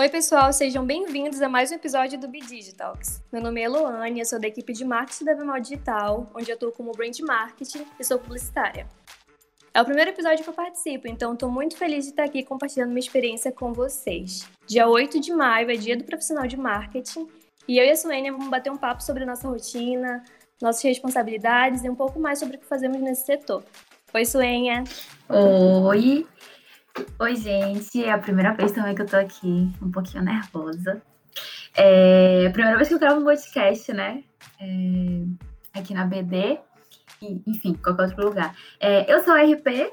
Oi, pessoal, sejam bem-vindos a mais um episódio do Be Digitalks. Meu nome é Eloane, eu sou da equipe de marketing da Bemol Digital, onde eu atuo como brand marketing e sou publicitária. É o primeiro episódio que eu participo, então estou muito feliz de estar aqui compartilhando minha experiência com vocês. Dia 8 de maio é dia do profissional de marketing e eu e a Suênia vamos bater um papo sobre nossa rotina, nossas responsabilidades e um pouco mais sobre o que fazemos nesse setor. Oi, Suênia! Oi! Oi, gente. É a primeira vez também que eu tô aqui, um pouquinho nervosa. É a primeira vez que eu gravo um podcast, né? É, aqui na BD. E, enfim, qualquer outro lugar. É, eu sou RP,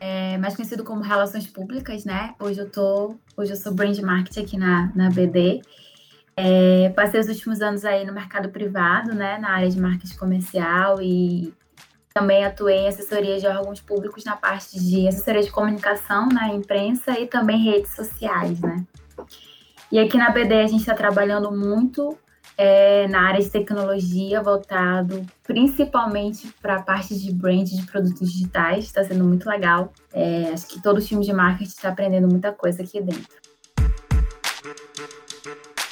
é, mais conhecido como Relações Públicas, né? Hoje eu tô. Hoje eu sou brand marketing aqui na, na BD. É, passei os últimos anos aí no mercado privado, né? Na área de marketing comercial e também atuei em assessoria de órgãos públicos na parte de assessoria de comunicação na imprensa e também redes sociais, né? E aqui na BD a gente está trabalhando muito é, na área de tecnologia, voltado principalmente para a parte de brand de produtos digitais. Está sendo muito legal. É, acho que todo o time de marketing está aprendendo muita coisa aqui dentro.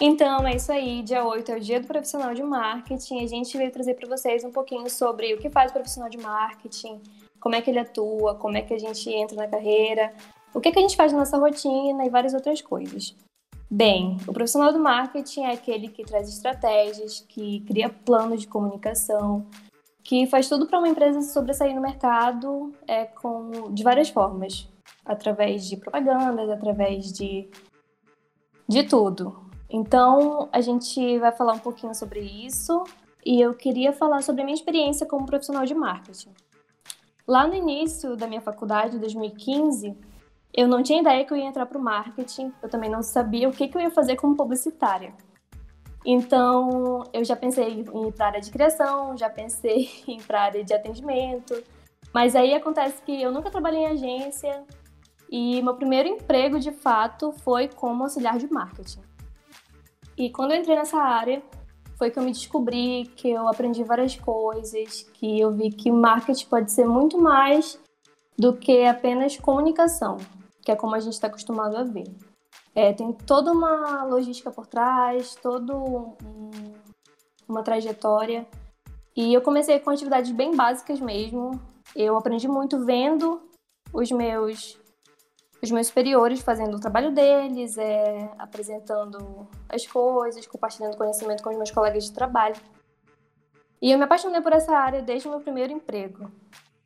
Então, é isso aí. Dia 8 é o dia do profissional de marketing. A gente veio trazer para vocês um pouquinho sobre o que faz o profissional de marketing, como é que ele atua, como é que a gente entra na carreira, o que, que a gente faz na nossa rotina e várias outras coisas. Bem, o profissional do marketing é aquele que traz estratégias, que cria planos de comunicação, que faz tudo para uma empresa sobressair no mercado é, com, de várias formas, através de propagandas, através de, de tudo. Então, a gente vai falar um pouquinho sobre isso e eu queria falar sobre a minha experiência como profissional de marketing. Lá no início da minha faculdade, em 2015, eu não tinha ideia que eu ia entrar para o marketing, eu também não sabia o que, que eu ia fazer como publicitária. Então, eu já pensei em ir para a área de criação, já pensei em ir para a área de atendimento, mas aí acontece que eu nunca trabalhei em agência e meu primeiro emprego, de fato, foi como auxiliar de marketing. E quando eu entrei nessa área, foi que eu me descobri, que eu aprendi várias coisas, que eu vi que marketing pode ser muito mais do que apenas comunicação, que é como a gente está acostumado a ver. É, tem toda uma logística por trás, toda um, uma trajetória. E eu comecei com atividades bem básicas mesmo. Eu aprendi muito vendo os meus os meus superiores fazendo o trabalho deles, é, apresentando as coisas, compartilhando conhecimento com os meus colegas de trabalho. E eu me apaixonei por essa área desde o meu primeiro emprego.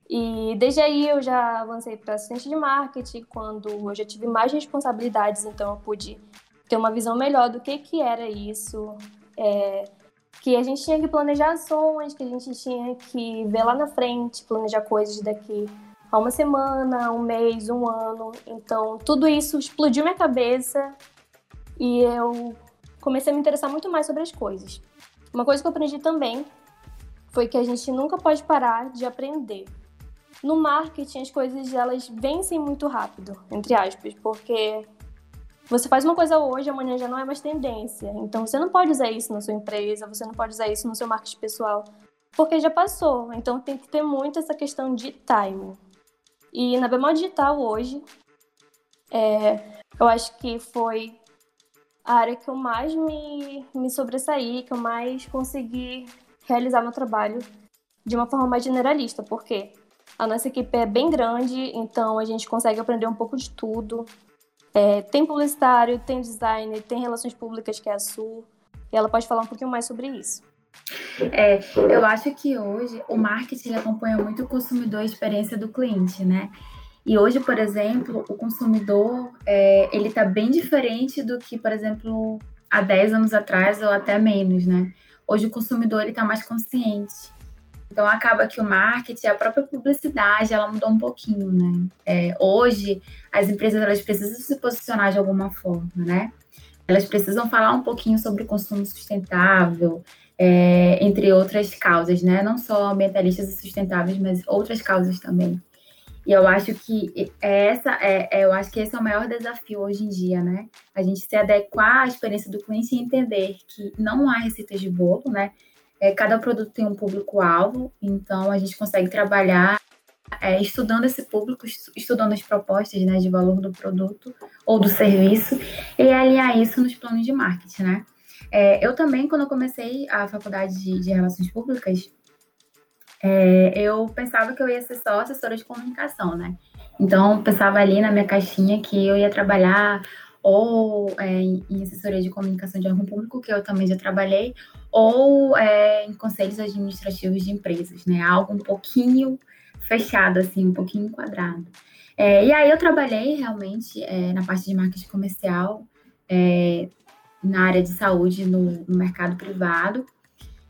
E desde aí eu já avancei para assistente de marketing, quando eu já tive mais responsabilidades, então eu pude ter uma visão melhor do que, que era isso, é, que a gente tinha que planejar ações, que a gente tinha que ver lá na frente, planejar coisas daqui há uma semana, um mês, um ano. Então, tudo isso explodiu minha cabeça e eu comecei a me interessar muito mais sobre as coisas. Uma coisa que eu aprendi também foi que a gente nunca pode parar de aprender. No marketing, as coisas elas vencem muito rápido, entre aspas, porque você faz uma coisa hoje, amanhã já não é mais tendência. Então, você não pode usar isso na sua empresa, você não pode usar isso no seu marketing pessoal, porque já passou. Então, tem que ter muito essa questão de timing. E na Bemol Digital hoje, é, eu acho que foi a área que eu mais me, me sobressaí, que eu mais consegui realizar meu trabalho de uma forma mais generalista, porque a nossa equipe é bem grande, então a gente consegue aprender um pouco de tudo. É, tem publicitário, tem designer, tem relações públicas, que é a Su, e ela pode falar um pouquinho mais sobre isso. É, eu acho que hoje o marketing acompanha muito o consumidor e a experiência do cliente, né? E hoje, por exemplo, o consumidor é, ele está bem diferente do que, por exemplo, há 10 anos atrás ou até menos, né? Hoje o consumidor está mais consciente. Então acaba que o marketing, a própria publicidade, ela mudou um pouquinho, né? É, hoje as empresas elas precisam se posicionar de alguma forma, né? Elas precisam falar um pouquinho sobre o consumo sustentável, é, entre outras causas, né? Não só ambientalistas e sustentáveis, mas outras causas também. E eu acho que essa é, é, eu acho que esse é o maior desafio hoje em dia, né? A gente se adequar à experiência do cliente e entender que não há receitas de bolo, né? É, cada produto tem um público-alvo, então a gente consegue trabalhar é, estudando esse público, estudando as propostas né, de valor do produto ou do serviço e alinhar isso nos planos de marketing, né? É, eu também, quando eu comecei a faculdade de, de Relações Públicas, é, eu pensava que eu ia ser só assessora de comunicação, né? Então, pensava ali na minha caixinha que eu ia trabalhar ou é, em assessoria de comunicação de órgão público, que eu também já trabalhei, ou é, em conselhos administrativos de empresas, né? Algo um pouquinho fechado, assim, um pouquinho enquadrado. É, e aí eu trabalhei realmente é, na parte de marketing comercial, é, na área de saúde, no, no mercado privado.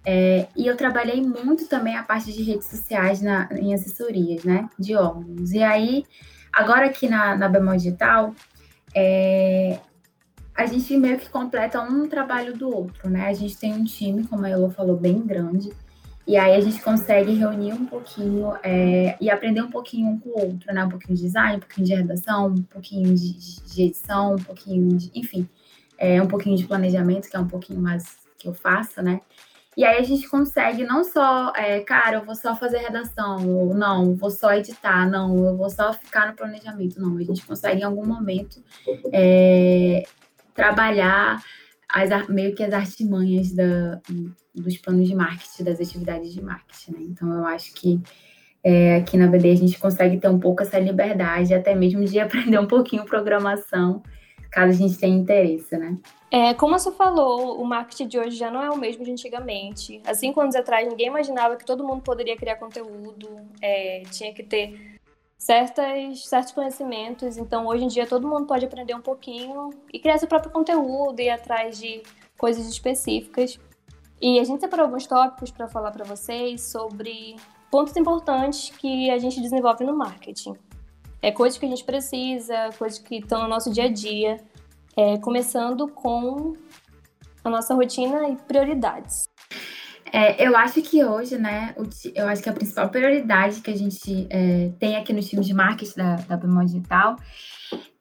É, e eu trabalhei muito também a parte de redes sociais na, em assessorias, né, de órgãos. E aí, agora aqui na, na Bemol Digital, é, a gente meio que completa um trabalho do outro, né? A gente tem um time, como a Elo falou, bem grande. E aí a gente consegue reunir um pouquinho é, e aprender um pouquinho um com o outro, né? Um pouquinho de design, um pouquinho de redação, um pouquinho de, de edição, um pouquinho de, enfim, é, um pouquinho de planejamento, que é um pouquinho mais que eu faço, né? E aí a gente consegue não só, é, cara, eu vou só fazer redação, ou não, vou só editar, não, eu vou só ficar no planejamento, não. A gente consegue em algum momento é, trabalhar as, meio que as artimanhas da, dos planos de marketing, das atividades de marketing, né? Então eu acho que é, aqui na BD a gente consegue ter um pouco essa liberdade, até mesmo de aprender um pouquinho programação, caso a gente tenha interesse, né? É, como você falou, o marketing de hoje já não é o mesmo de antigamente. Há cinco anos atrás, ninguém imaginava que todo mundo poderia criar conteúdo, é, tinha que ter certas, certos conhecimentos. Então, hoje em dia, todo mundo pode aprender um pouquinho e criar seu próprio conteúdo, ir atrás de coisas específicas. E a gente separou alguns tópicos para falar para vocês sobre pontos importantes que a gente desenvolve no marketing. É coisas que a gente precisa, coisas que estão no nosso dia a dia. É, começando com a nossa rotina e prioridades. É, eu acho que hoje, né, eu acho que a principal prioridade que a gente é, tem aqui no time de marketing da, da Digital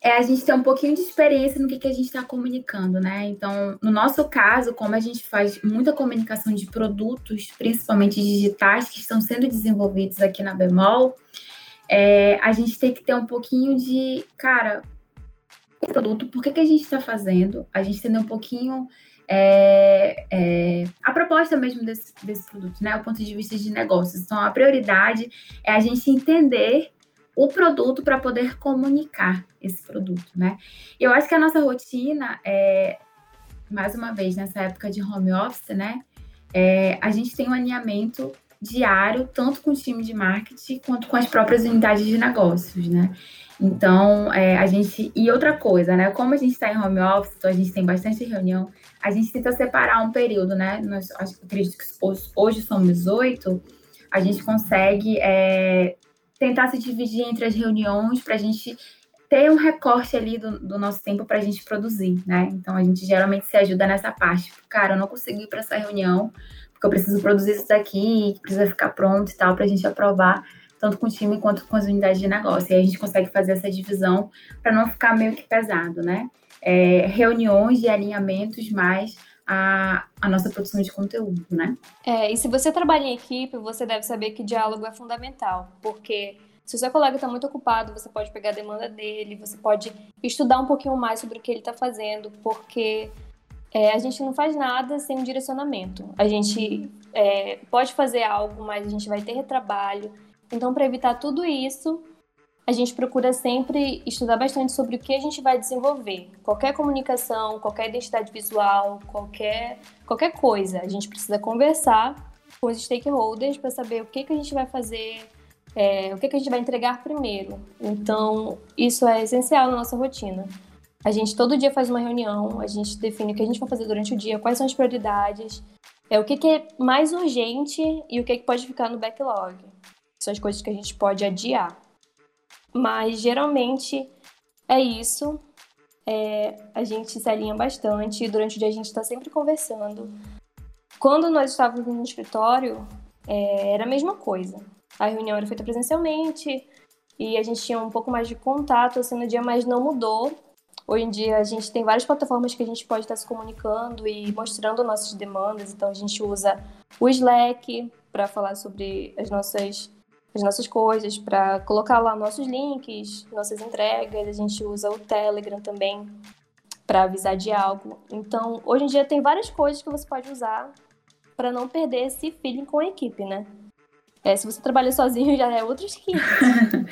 é a gente ter um pouquinho de experiência no que, que a gente está comunicando, né? Então, no nosso caso, como a gente faz muita comunicação de produtos, principalmente digitais, que estão sendo desenvolvidos aqui na Bemol, é, a gente tem que ter um pouquinho de, cara, produto, por que, que a gente está fazendo, a gente entender um pouquinho é, é, a proposta mesmo desse, desse produto, né? O ponto de vista de negócios. Então, a prioridade é a gente entender o produto para poder comunicar esse produto, né? Eu acho que a nossa rotina é, mais uma vez, nessa época de home office, né? É, a gente tem um alinhamento diário, tanto com o time de marketing quanto com as próprias unidades de negócios, né? Então, é, a gente. E outra coisa, né? Como a gente está em home office, então a gente tem bastante reunião, a gente tenta separar um período, né? Nós acredito que hoje, hoje somos oito, a gente consegue é, tentar se dividir entre as reuniões para a gente ter um recorte ali do, do nosso tempo para a gente produzir, né? Então a gente geralmente se ajuda nessa parte. Cara, eu não consegui ir para essa reunião, porque eu preciso produzir isso daqui, precisa ficar pronto e tal, para a gente aprovar tanto com o time quanto com as unidades de negócio. E aí a gente consegue fazer essa divisão para não ficar meio que pesado, né? É, reuniões de alinhamentos mais a, a, nossa produção de conteúdo, né? É, e se você trabalha em equipe, você deve saber que diálogo é fundamental, porque se o seu colega está muito ocupado, você pode pegar a demanda dele, você pode estudar um pouquinho mais sobre o que ele está fazendo, porque é, a gente não faz nada sem um direcionamento. A gente é, pode fazer algo, mas a gente vai ter retrabalho. Então, para evitar tudo isso, a gente procura sempre estudar bastante sobre o que a gente vai desenvolver. Qualquer comunicação, qualquer identidade visual, qualquer, qualquer coisa. A gente precisa conversar com os stakeholders para saber o que, que a gente vai fazer, é, o que, que a gente vai entregar primeiro. Então, isso é essencial na nossa rotina. A gente todo dia faz uma reunião, a gente define o que a gente vai fazer durante o dia, quais são as prioridades, é o que, que é mais urgente e o que, que pode ficar no backlog são as coisas que a gente pode adiar. Mas geralmente é isso. É, a gente se alinha bastante. Durante o dia a gente está sempre conversando. Quando nós estávamos no escritório, é, era a mesma coisa. A reunião era feita presencialmente e a gente tinha um pouco mais de contato assim no dia, mas não mudou. Hoje em dia a gente tem várias plataformas que a gente pode estar se comunicando e mostrando nossas demandas. Então a gente usa o Slack para falar sobre as nossas as nossas coisas, para colocar lá nossos links, nossas entregas. A gente usa o Telegram também para avisar de algo. Então, hoje em dia tem várias coisas que você pode usar para não perder esse feeling com a equipe, né? É, se você trabalha sozinho já é outros 500.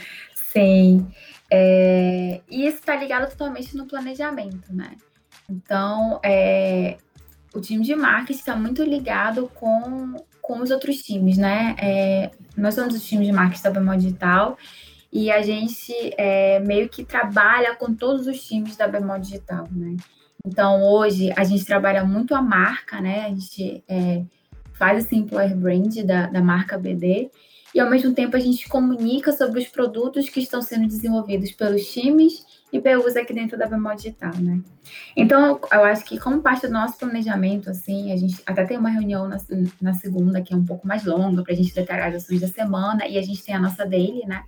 Sim. É, e isso está ligado totalmente no planejamento, né? Então, é, o time de marketing está muito ligado com, com os outros times, né? É, nós somos o time de marketing da Bemol Digital e a gente é, meio que trabalha com todos os times da Bemol Digital, né? Então, hoje, a gente trabalha muito a marca, né? A gente é, faz esse employer brand da, da marca BD e, ao mesmo tempo, a gente comunica sobre os produtos que estão sendo desenvolvidos pelos times e PUs aqui dentro da Bemol Digital, né? Então, eu acho que como parte do nosso planejamento, assim, a gente até tem uma reunião na, na segunda, que é um pouco mais longa, para a gente detalhar as ações da semana, e a gente tem a nossa daily, né?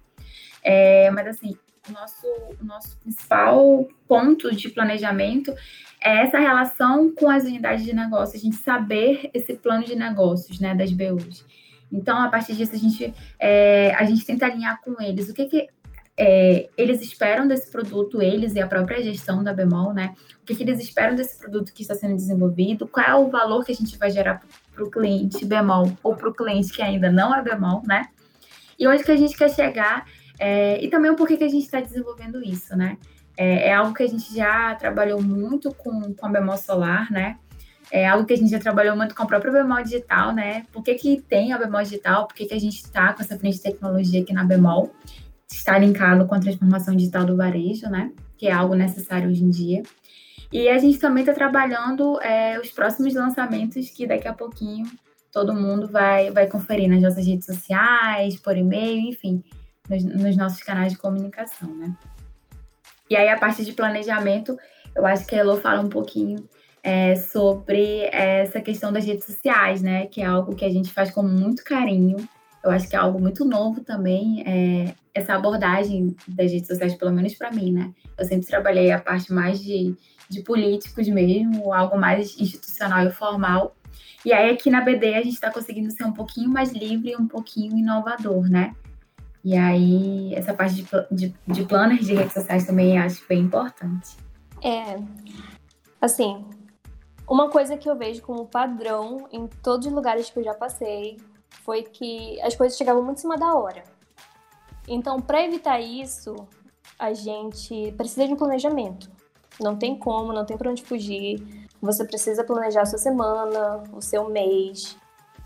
É, mas, assim, o nosso, o nosso principal ponto de planejamento é essa relação com as unidades de negócio, a gente saber esse plano de negócios, né, das BUs. Então, a partir disso, a gente, é, a gente tenta alinhar com eles. O que, que é, eles esperam desse produto, eles e a própria gestão da Bemol, né? O que, que eles esperam desse produto que está sendo desenvolvido, qual é o valor que a gente vai gerar para o cliente Bemol ou para o cliente que ainda não é Bemol, né? E onde que a gente quer chegar é, e também o porquê que a gente está desenvolvendo isso, né? É, é, algo que a gente já trabalhou muito com, com a Bemol Solar, né? É algo que a gente já trabalhou muito com a própria Bemol Digital, né? Por que, que tem a Bemol Digital? Por que, que a gente está com essa frente de tecnologia aqui na Bemol? Está linkado com a transformação digital do varejo, né? Que é algo necessário hoje em dia. E a gente também está trabalhando é, os próximos lançamentos que daqui a pouquinho todo mundo vai, vai conferir nas nossas redes sociais, por e-mail, enfim, nos, nos nossos canais de comunicação, né? E aí a parte de planejamento, eu acho que a Elo fala um pouquinho é, sobre essa questão das redes sociais, né? Que é algo que a gente faz com muito carinho. Eu acho que é algo muito novo também, é, essa abordagem das redes sociais, pelo menos para mim, né? Eu sempre trabalhei a parte mais de, de políticos mesmo, algo mais institucional e formal. E aí aqui na BD a gente está conseguindo ser um pouquinho mais livre um pouquinho inovador, né? E aí essa parte de, de, de de redes sociais também acho bem importante. É, assim, uma coisa que eu vejo como padrão em todos os lugares que eu já passei foi que as coisas chegavam muito em cima da hora. Então, para evitar isso, a gente precisa de um planejamento. Não tem como, não tem para onde fugir. Você precisa planejar a sua semana, o seu mês.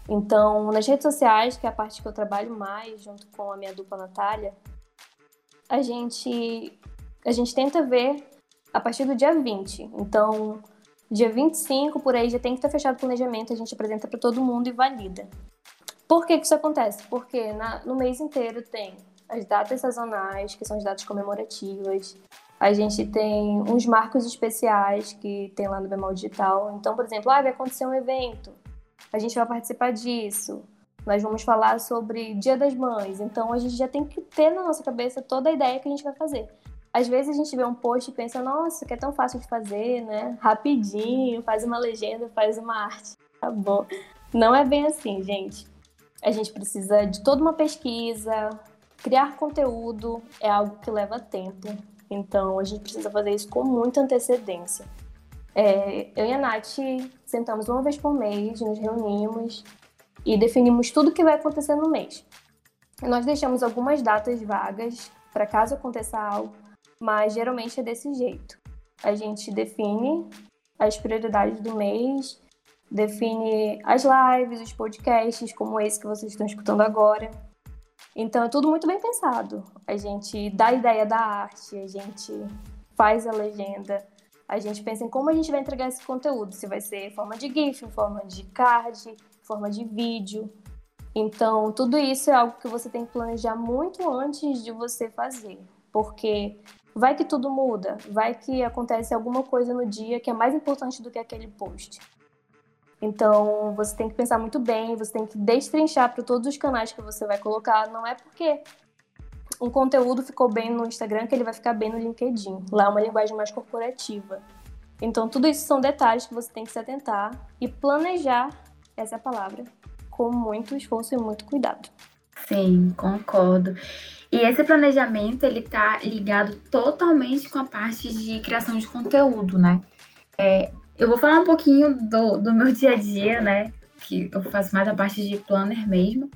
Então, nas redes sociais, que é a parte que eu trabalho mais, junto com a minha dupla Natália, a gente, a gente tenta ver a partir do dia 20. Então, Dia 25, por aí, já tem que estar fechado o planejamento, a gente apresenta para todo mundo e valida. Por que, que isso acontece? Porque na, no mês inteiro tem as datas sazonais, que são as datas comemorativas, a gente tem uns marcos especiais que tem lá no Bemol Digital. Então, por exemplo, ah, vai acontecer um evento, a gente vai participar disso. Nós vamos falar sobre Dia das Mães. Então, a gente já tem que ter na nossa cabeça toda a ideia que a gente vai fazer. Às vezes a gente vê um post e pensa, nossa, que é tão fácil de fazer, né? Rapidinho, faz uma legenda, faz uma arte. Tá bom. Não é bem assim, gente. A gente precisa de toda uma pesquisa, criar conteúdo é algo que leva tempo. Então a gente precisa fazer isso com muita antecedência. É, eu e a Nath sentamos uma vez por mês, nos reunimos e definimos tudo o que vai acontecer no mês. Nós deixamos algumas datas vagas para caso aconteça algo, mas geralmente é desse jeito. A gente define as prioridades do mês, define as lives, os podcasts, como esse que vocês estão escutando agora. Então é tudo muito bem pensado. A gente dá a ideia da arte, a gente faz a legenda, a gente pensa em como a gente vai entregar esse conteúdo, se vai ser em forma de GIF, em forma de card, em forma de vídeo. Então, tudo isso é algo que você tem que planejar muito antes de você fazer, porque Vai que tudo muda, vai que acontece alguma coisa no dia que é mais importante do que aquele post. Então, você tem que pensar muito bem, você tem que destrinchar para todos os canais que você vai colocar. Não é porque um conteúdo ficou bem no Instagram que ele vai ficar bem no LinkedIn. Lá é uma linguagem mais corporativa. Então, tudo isso são detalhes que você tem que se atentar e planejar essa é palavra com muito esforço e muito cuidado. Sim, concordo. E esse planejamento, ele tá ligado totalmente com a parte de criação de conteúdo, né? É, eu vou falar um pouquinho do, do meu dia a dia, né? Que eu faço mais a parte de planner mesmo.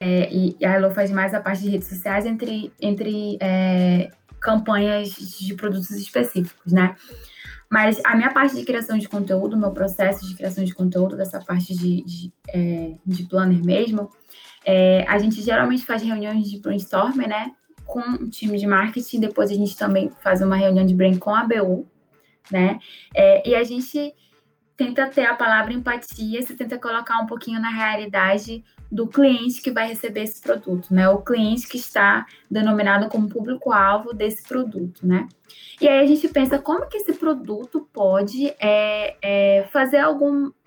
É, e, a Elo faz mais a parte de redes sociais entre, entre é, campanhas de produtos específicos, né? Mas a minha parte de criação de conteúdo, meu processo de criação de conteúdo, dessa parte de, de, é, de planner mesmo, é, a gente geralmente faz reuniões de brainstorming, né? Com o time de marketing, depois a gente também faz uma reunião de brain com a BU, né? É, e a gente tenta ter a palavra empatia, se tenta colocar um pouquinho na realidade do cliente que vai receber esse produto, né? O cliente que está denominado como público-alvo desse produto, né? E aí a gente pensa como que esse produto pode é, é, fazer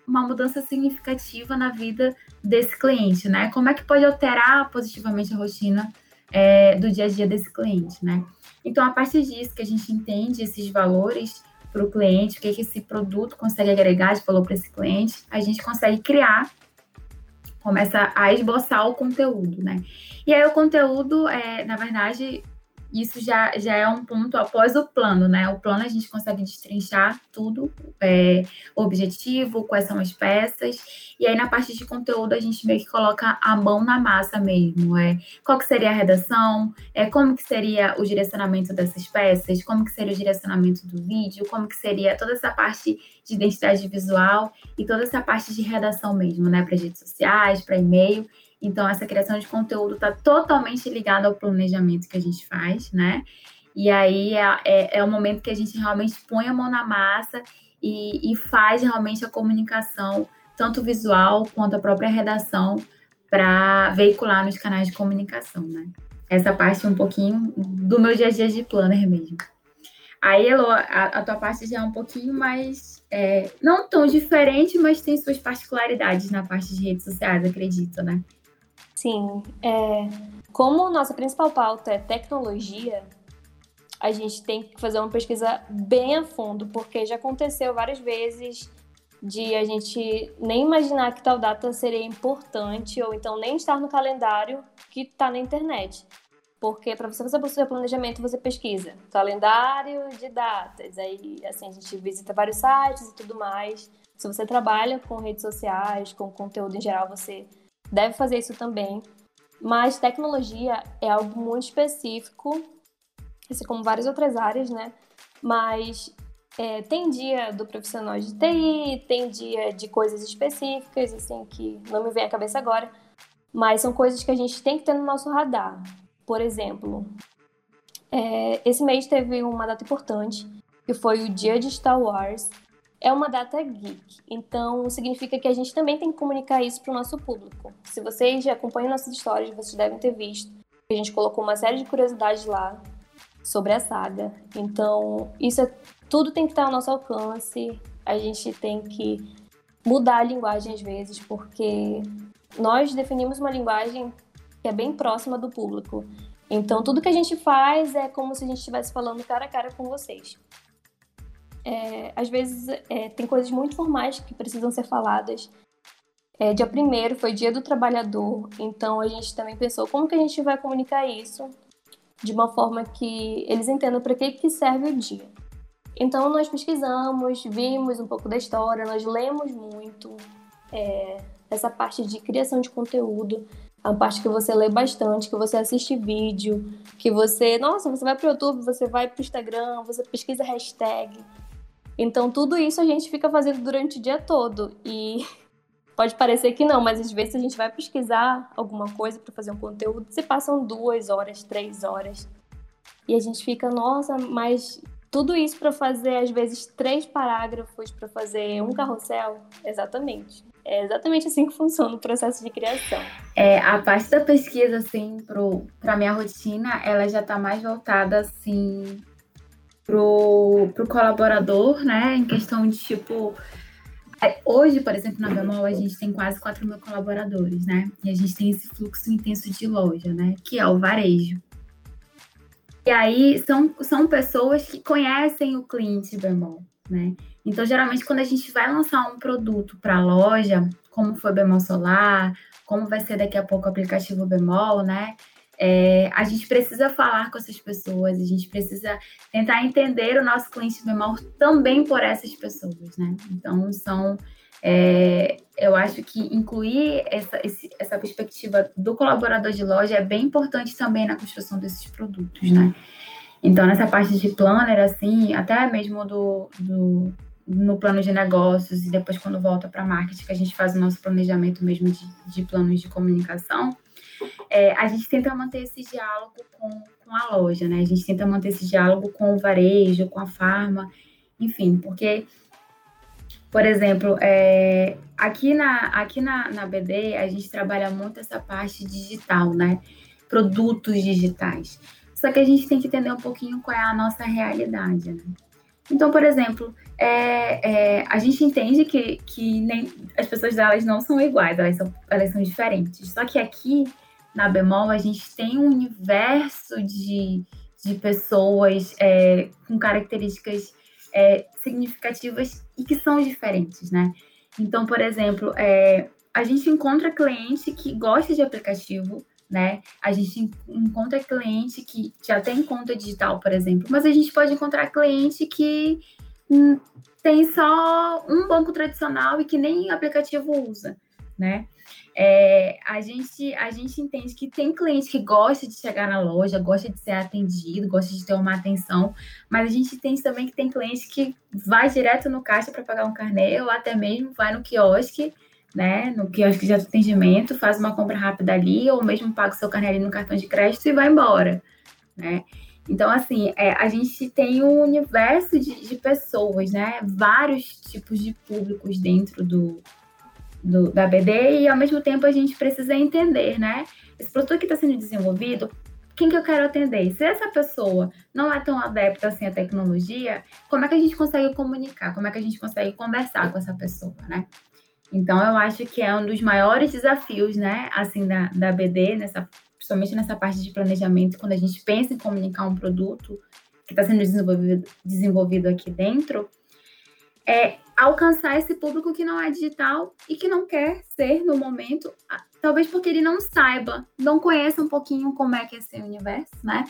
alguma mudança significativa na vida desse cliente, né? Como é que pode alterar positivamente a rotina é, do dia a dia desse cliente, né? Então, a partir disso que a gente entende esses valores para o cliente, o que, que esse produto consegue agregar de valor para esse cliente, a gente consegue criar, começa a esboçar o conteúdo, né? E aí o conteúdo, é, na verdade, isso já, já é um ponto após o plano, né? O plano a gente consegue destrinchar tudo, é, objetivo, quais são as peças, e aí na parte de conteúdo a gente meio que coloca a mão na massa mesmo, é qual que seria a redação, é como que seria o direcionamento dessas peças, como que seria o direcionamento do vídeo, como que seria toda essa parte de identidade visual e toda essa parte de redação mesmo, né? Para redes sociais, para e-mail. Então, essa criação de conteúdo está totalmente ligada ao planejamento que a gente faz, né? E aí é, é, é, o momento que a gente realmente põe a mão na massa e, e faz realmente a comunicação, tanto visual quanto a própria redação, para veicular nos canais de comunicação, né? Essa parte é um pouquinho do meu dia a dia de planner mesmo. Aí, Elo, a, a tua parte já é um pouquinho mais. É, não tão diferente, mas tem suas particularidades na parte de redes sociais, acredito, né? Sim. É, como nossa principal pauta é tecnologia, a gente tem que fazer uma pesquisa bem a fundo, porque já aconteceu várias vezes de a gente nem imaginar que tal data seria importante, ou então nem estar no calendário que está na internet. Porque para você fazer o seu planejamento, você pesquisa calendário de datas. Aí, assim, a gente visita vários sites e tudo mais. Se você trabalha com redes sociais, com conteúdo em geral, você deve fazer isso também. Mas tecnologia é algo muito específico, assim como várias outras áreas, né? Mas é, tem dia do profissional de TI, tem dia de coisas específicas, assim, que não me vem à cabeça agora, mas são coisas que a gente tem que ter no nosso radar. Por exemplo, é, esse mês teve uma data importante, que foi o dia de Star Wars, é uma data geek. Então, significa que a gente também tem que comunicar isso para o nosso público. Se vocês já acompanham nossas histórias, vocês devem ter visto que a gente colocou uma série de curiosidades lá sobre a saga. Então, isso é, tudo tem que estar ao nosso alcance. A gente tem que mudar a linguagem às vezes, porque nós definimos uma linguagem que é bem próxima do público. Então, tudo que a gente faz é como se a gente estivesse falando cara a cara com vocês é, às vezes é, tem coisas muito formais que precisam ser faladas. É, dia primeiro foi dia do trabalhador, então a gente também pensou como que a gente vai comunicar isso de uma forma que eles entendam para que, que serve o dia. Então nós pesquisamos, vimos um pouco da história, nós lemos muito é, essa parte de criação de conteúdo, a parte que você lê bastante, que você assiste vídeo, que você, nossa, você vai para o YouTube, você vai para o Instagram, você pesquisa hashtag, então, tudo isso a gente fica fazendo durante o dia todo. E pode parecer que não, mas às vezes a gente vai pesquisar alguma coisa para fazer um conteúdo, se passam duas horas, três horas. E a gente fica, nossa, mas tudo isso para fazer, às vezes, três parágrafos para fazer um carrossel? Exatamente. É exatamente assim que funciona o processo de criação. É, a parte da pesquisa, assim, para minha rotina, ela já está mais voltada, assim, pro, pro colaborador, né? Em questão de tipo. É, hoje, por exemplo, na Bemol, a gente tem quase 4 mil colaboradores, né? E a gente tem esse fluxo intenso de loja, né? Que é o varejo. E aí são, são pessoas que conhecem o cliente Bemol. né? Então, geralmente, quando a gente vai lançar um produto para a loja, como foi Bemol Solar, como vai ser daqui a pouco o aplicativo Bemol, né? É, a gente precisa falar com essas pessoas, a gente precisa tentar entender o nosso cliente bemol também por essas pessoas, né? Então, são. É, eu acho que incluir essa, esse, essa perspectiva do colaborador de loja é bem importante também na construção desses produtos, né? Então, nessa parte de planner, assim, até mesmo do, do no plano de negócios e depois quando volta para marketing, que a gente faz o nosso planejamento mesmo de, de planos de comunicação, é, a gente tenta manter esse diálogo com, com a loja, né? A gente tenta manter esse diálogo com o varejo, com a farma, enfim, porque, por exemplo, é, aqui, na, aqui na, na BD a gente trabalha muito essa parte digital, né? Produtos digitais. Só que a gente tem que entender um pouquinho qual é a nossa realidade, né? Então, por exemplo, é, é, a gente entende que, que nem, as pessoas elas não são iguais, elas são, elas são diferentes. Só que aqui na Bemol a gente tem um universo de, de pessoas é, com características é, significativas e que são diferentes, né? Então, por exemplo, é, a gente encontra cliente que gosta de aplicativo, né? A gente encontra cliente que já tem conta digital, por exemplo, mas a gente pode encontrar cliente que hum, tem só um banco tradicional e que nem aplicativo usa, né? É, a, gente, a gente entende que tem cliente que gosta de chegar na loja, gosta de ser atendido, gosta de ter uma atenção, mas a gente entende também que tem cliente que vai direto no caixa para pagar um carnê, ou até mesmo vai no quiosque né, no quiosque de atendimento, faz uma compra rápida ali, ou mesmo paga o seu carnê ali no cartão de crédito e vai embora, né? Então, assim, é, a gente tem um universo de, de, pessoas, né? Vários tipos de públicos dentro do, do, da BD e, ao mesmo tempo, a gente precisa entender, né? Esse produto que está sendo desenvolvido, quem que eu quero atender? Se essa pessoa não é tão adepta assim à tecnologia, como é que a gente consegue comunicar? Como é que a gente consegue conversar com essa pessoa, né? Então, eu acho que é um dos maiores desafios, né, assim, da, da BD, nessa, principalmente nessa parte de planejamento, quando a gente pensa em comunicar um produto que está sendo desenvolvido, desenvolvido aqui dentro, é alcançar esse público que não é digital e que não quer ser no momento, talvez porque ele não saiba, não conheça um pouquinho como é que é esse universo, né?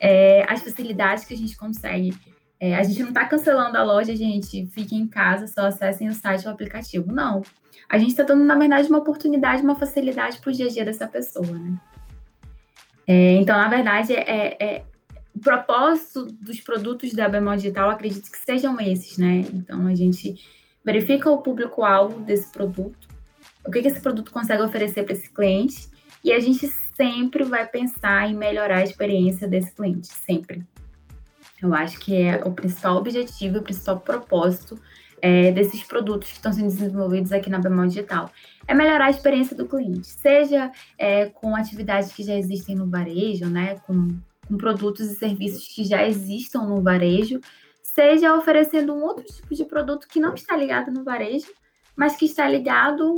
É, as facilidades que a gente consegue é, a gente não está cancelando a loja, gente, fiquem em casa, só acessem o site ou o aplicativo. Não. A gente está dando, na verdade, uma oportunidade, uma facilidade para o dia a dia dessa pessoa, né? É, então, na verdade, é, é, o propósito dos produtos da Bemol Digital, acredito que sejam esses, né? Então, a gente verifica o público-alvo desse produto, o que, que esse produto consegue oferecer para esse cliente, e a gente sempre vai pensar em melhorar a experiência desse cliente, sempre. Eu acho que é o principal objetivo, o principal propósito é, desses produtos que estão sendo desenvolvidos aqui na Bemol Digital. É melhorar a experiência do cliente, seja é, com atividades que já existem no varejo, né, com, com produtos e serviços que já existam no varejo, seja oferecendo um outro tipo de produto que não está ligado no varejo, mas que está ligado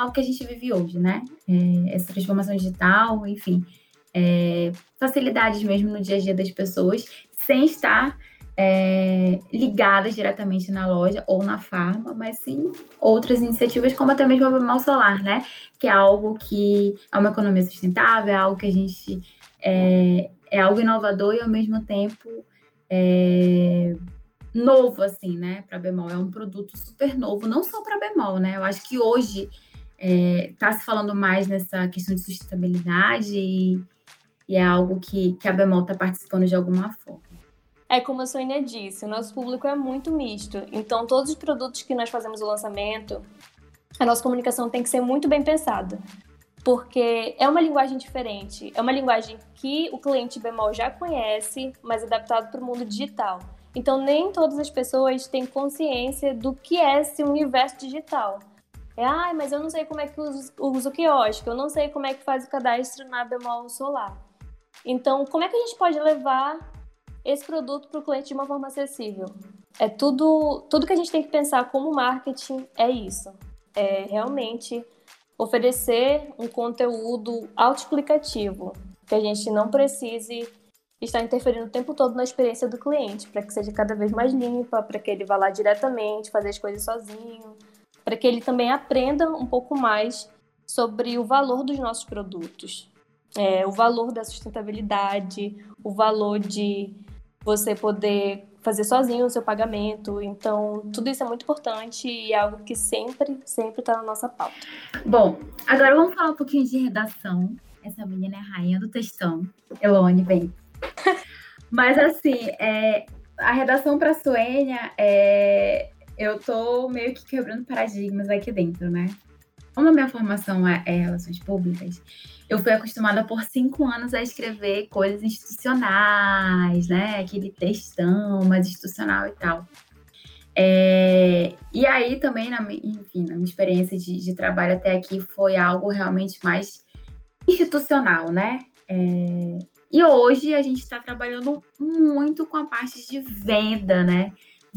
ao que a gente vive hoje, né? É, essa transformação digital, enfim, é, facilidades mesmo no dia a dia das pessoas sem estar é, ligadas diretamente na loja ou na farma, mas sim outras iniciativas, como até mesmo o Bemol Solar, né? Que é algo que é uma economia sustentável, é algo que a gente é, é algo inovador e ao mesmo tempo é, novo, assim, né? Para Bemol. É um produto super novo, não só para Bemol, né? Eu acho que hoje está é, se falando mais nessa questão de sustentabilidade e, e é algo que, que a Bemol está participando de alguma forma. É como a Sônia disse, o nosso público é muito misto. Então, todos os produtos que nós fazemos o lançamento, a nossa comunicação tem que ser muito bem pensada. Porque é uma linguagem diferente, é uma linguagem que o cliente bemol já conhece, mas adaptado para o mundo digital. Então, nem todas as pessoas têm consciência do que é esse universo digital. É, ah, mas eu não sei como é que usa, usa o quiosque, eu não sei como é que faz o cadastro na bemol solar. Então, como é que a gente pode levar esse produto para o cliente de uma forma acessível. É tudo, tudo que a gente tem que pensar como marketing é isso. É realmente oferecer um conteúdo autoexplicativo, que a gente não precise está interferindo o tempo todo na experiência do cliente, para que seja cada vez mais limpa, para que ele vá lá diretamente, fazer as coisas sozinho, para que ele também aprenda um pouco mais sobre o valor dos nossos produtos, é, o valor da sustentabilidade, o valor de você poder fazer sozinho o seu pagamento. Então, tudo isso é muito importante e é algo que sempre, sempre está na nossa pauta. Bom, agora vamos falar um pouquinho de redação. Essa menina é a rainha do textão. Elone, vem. Mas, assim, é, a redação para a Suênia, é, eu tô meio que quebrando paradigmas aqui dentro, né? Como a minha formação é, é relações públicas, eu fui acostumada por cinco anos a escrever coisas institucionais, né? Aquele textão mais institucional e tal. É, e aí também, na, enfim, na minha experiência de, de, trabalho até aqui, foi algo realmente mais institucional, né? É, e hoje a gente está trabalhando muito com a parte de venda, né?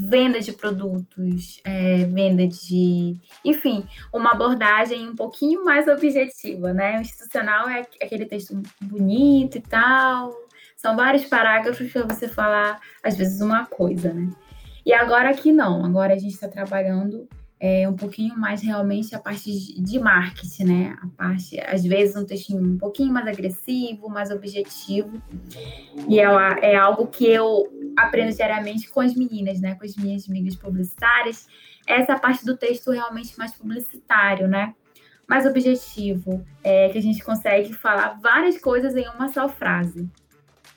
Venda de produtos, é, venda de. Enfim, uma abordagem um pouquinho mais objetiva, né? O institucional é aquele texto bonito e tal. São vários parágrafos para você falar, às vezes, uma coisa, né? E agora aqui não, agora a gente está trabalhando é, um pouquinho mais realmente a parte de marketing, né? A parte, às vezes, um textinho um pouquinho mais agressivo, mais objetivo. E é, é algo que eu aprendo diariamente com as meninas, né? Com as minhas amigas publicitárias. Essa parte do texto realmente mais publicitário, né? Mais objetivo, é, que a gente consegue falar várias coisas em uma só frase.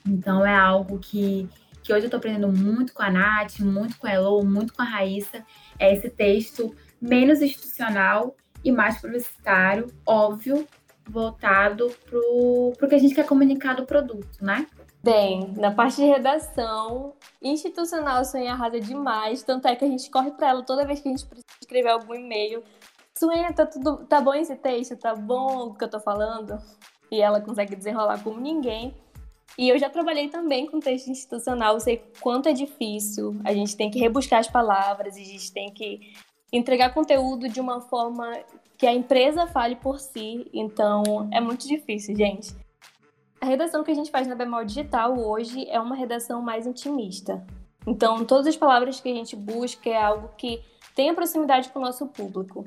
Então, é algo que, que hoje eu estou aprendendo muito com a Nath, muito com a Elo, muito com a Raíssa é esse texto menos institucional e mais publicitário, óbvio, voltado para o que a gente quer comunicar do produto, né? Bem, na parte de redação, institucional a Sonha arrasa demais, tanto é que a gente corre para ela toda vez que a gente precisa escrever algum e-mail. Sonha, tá, tudo, tá bom esse texto? Tá bom o que eu tô falando? E ela consegue desenrolar como ninguém. E eu já trabalhei também com texto institucional, sei quanto é difícil. A gente tem que rebuscar as palavras, a gente tem que entregar conteúdo de uma forma que a empresa fale por si. Então, é muito difícil, gente. A redação que a gente faz na Bemol Digital hoje é uma redação mais intimista. Então, todas as palavras que a gente busca é algo que tenha proximidade com o nosso público.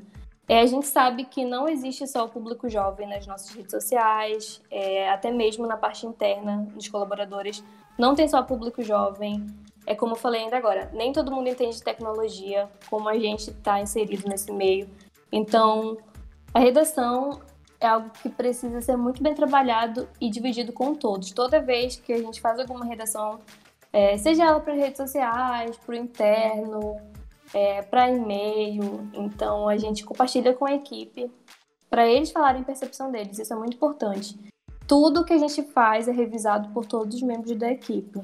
É, a gente sabe que não existe só o público jovem nas nossas redes sociais, é, até mesmo na parte interna dos colaboradores, não tem só público jovem. É como eu falei ainda agora, nem todo mundo entende tecnologia, como a gente está inserido nesse meio. Então, a redação é algo que precisa ser muito bem trabalhado e dividido com todos. Toda vez que a gente faz alguma redação, é, seja ela para redes sociais, para o interno, é, para e-mail. Então a gente compartilha com a equipe para eles falarem a percepção deles. Isso é muito importante. Tudo que a gente faz é revisado por todos os membros da equipe.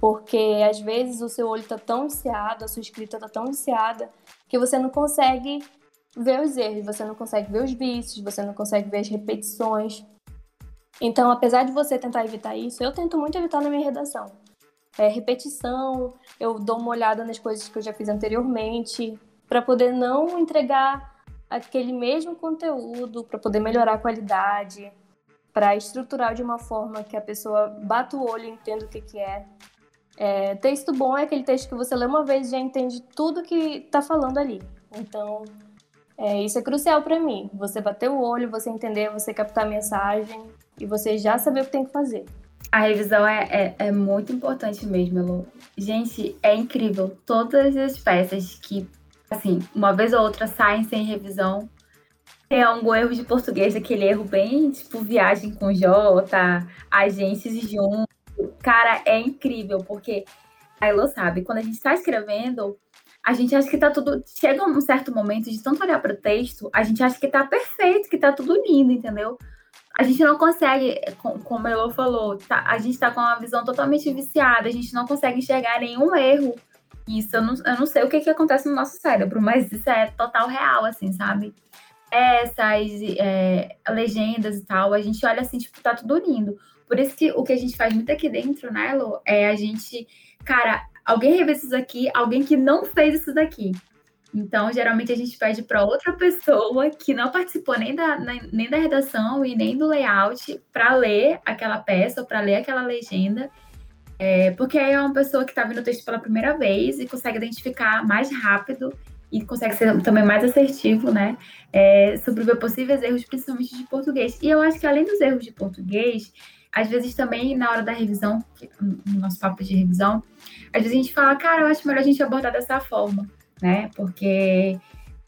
Porque às vezes o seu olho está tão viciado, a sua escrita está tão viciada, que você não consegue ver os erros, você não consegue ver os vícios, você não consegue ver as repetições. Então, apesar de você tentar evitar isso, eu tento muito evitar na minha redação é, repetição, eu dou uma olhada nas coisas que eu já fiz anteriormente, para poder não entregar aquele mesmo conteúdo, para poder melhorar a qualidade, para estruturar de uma forma que a pessoa bata o olho e entenda o que, que é. é. Texto bom é aquele texto que você lê uma vez e já entende tudo que está falando ali. Então, é, isso é crucial para mim. Você bater o olho, você entender, você captar a mensagem e você já saber o que tem que fazer. A revisão é, é, é, muito importante mesmo, Elo. Gente, é incrível. Todas as peças que, assim, uma vez ou outra saem sem revisão. Tem algum erro de português, aquele erro bem tipo viagem com J, agências junto. Cara, é incrível, porque a Elo sabe, quando a gente está escrevendo, a gente acha que tá tudo. Chega um certo momento de tanto olhar para o texto, a gente acha que tá perfeito, que tá tudo lindo, entendeu? A gente não consegue, como Elo falou, tá, a gente está com uma visão totalmente viciada, a gente não consegue enxergar nenhum erro. Isso eu não, eu não sei o que, que acontece no nosso cérebro, mas isso é total real, assim, sabe? Essas é, legendas e tal, a gente olha assim, tipo, tá tudo lindo. Por isso que o que a gente faz muito aqui dentro, né, Elo, é a gente, cara, alguém revê isso aqui, alguém que não fez isso daqui. Então, geralmente a gente pede para outra pessoa que não participou nem da, nem da redação e nem do layout para ler aquela peça ou para ler aquela legenda É, porque aí é uma pessoa que está vendo o texto pela primeira vez e consegue identificar mais rápido e consegue ser também mais assertivo, né? É, sobre possíveis erros, principalmente de português. E eu acho que além dos erros de português, às vezes também na hora da revisão, no nosso papo de revisão, às vezes a gente fala, cara, eu acho melhor a gente abordar dessa forma, né? Porque